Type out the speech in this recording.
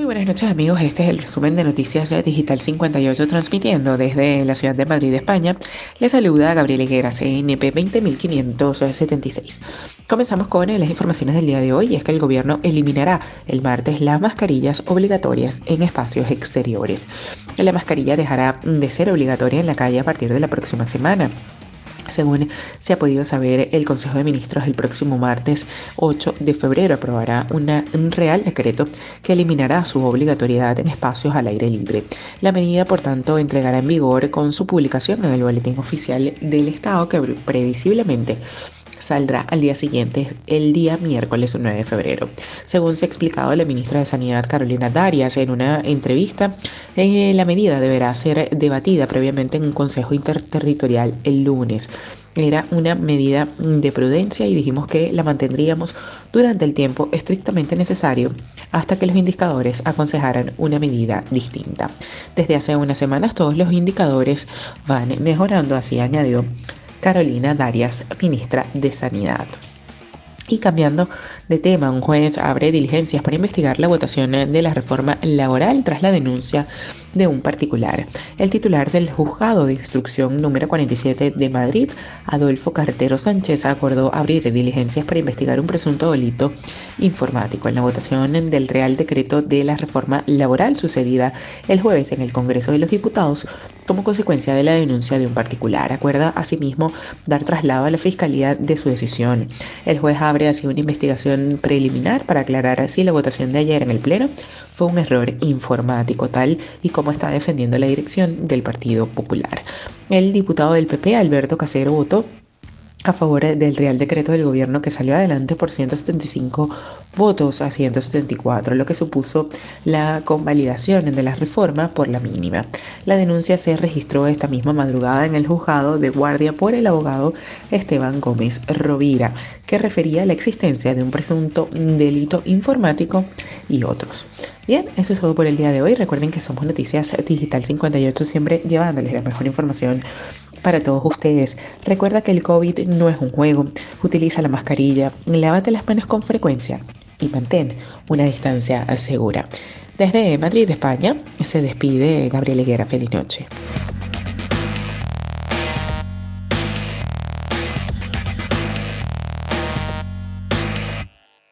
Muy buenas noches amigos, este es el resumen de Noticias Digital 58 transmitiendo desde la ciudad de Madrid, España. Les saluda Gabriel Higuera, CNP 20576. Comenzamos con las informaciones del día de hoy y es que el gobierno eliminará el martes las mascarillas obligatorias en espacios exteriores. La mascarilla dejará de ser obligatoria en la calle a partir de la próxima semana. Según se ha podido saber, el Consejo de Ministros el próximo martes 8 de febrero aprobará un real decreto que eliminará su obligatoriedad en espacios al aire libre. La medida, por tanto, entregará en vigor con su publicación en el Boletín Oficial del Estado que previsiblemente saldrá al día siguiente, el día miércoles 9 de febrero. Según se ha explicado la ministra de Sanidad Carolina Darias en una entrevista, eh, la medida deberá ser debatida previamente en un consejo interterritorial el lunes. Era una medida de prudencia y dijimos que la mantendríamos durante el tiempo estrictamente necesario hasta que los indicadores aconsejaran una medida distinta. Desde hace unas semanas todos los indicadores van mejorando, así añadió Carolina Darias, ministra de Sanidad. Y cambiando de tema, un juez abre diligencias para investigar la votación de la reforma laboral tras la denuncia de un particular. El titular del juzgado de instrucción número 47 de Madrid, Adolfo Cartero Sánchez, acordó abrir diligencias para investigar un presunto delito informático en la votación del Real Decreto de la Reforma Laboral sucedida el jueves en el Congreso de los Diputados como consecuencia de la denuncia de un particular. Acuerda asimismo dar traslado a la Fiscalía de su decisión. El juez abre así una investigación preliminar para aclarar si la votación de ayer en el Pleno fue un error informático tal y como está defendiendo la dirección del Partido Popular. El diputado del PP, Alberto Casero, votó a favor del Real Decreto del Gobierno que salió adelante por 175 votos a 174, lo que supuso la convalidación de la reforma por la mínima. La denuncia se registró esta misma madrugada en el juzgado de guardia por el abogado Esteban Gómez Rovira, que refería a la existencia de un presunto delito informático y otros. Bien, eso es todo por el día de hoy. Recuerden que somos Noticias Digital 58, siempre llevándoles la mejor información para todos ustedes. Recuerda que el COVID no es un juego. Utiliza la mascarilla, lávate las manos con frecuencia y mantén una distancia segura. Desde Madrid, España, se despide Gabriel Higuera. Feliz noche.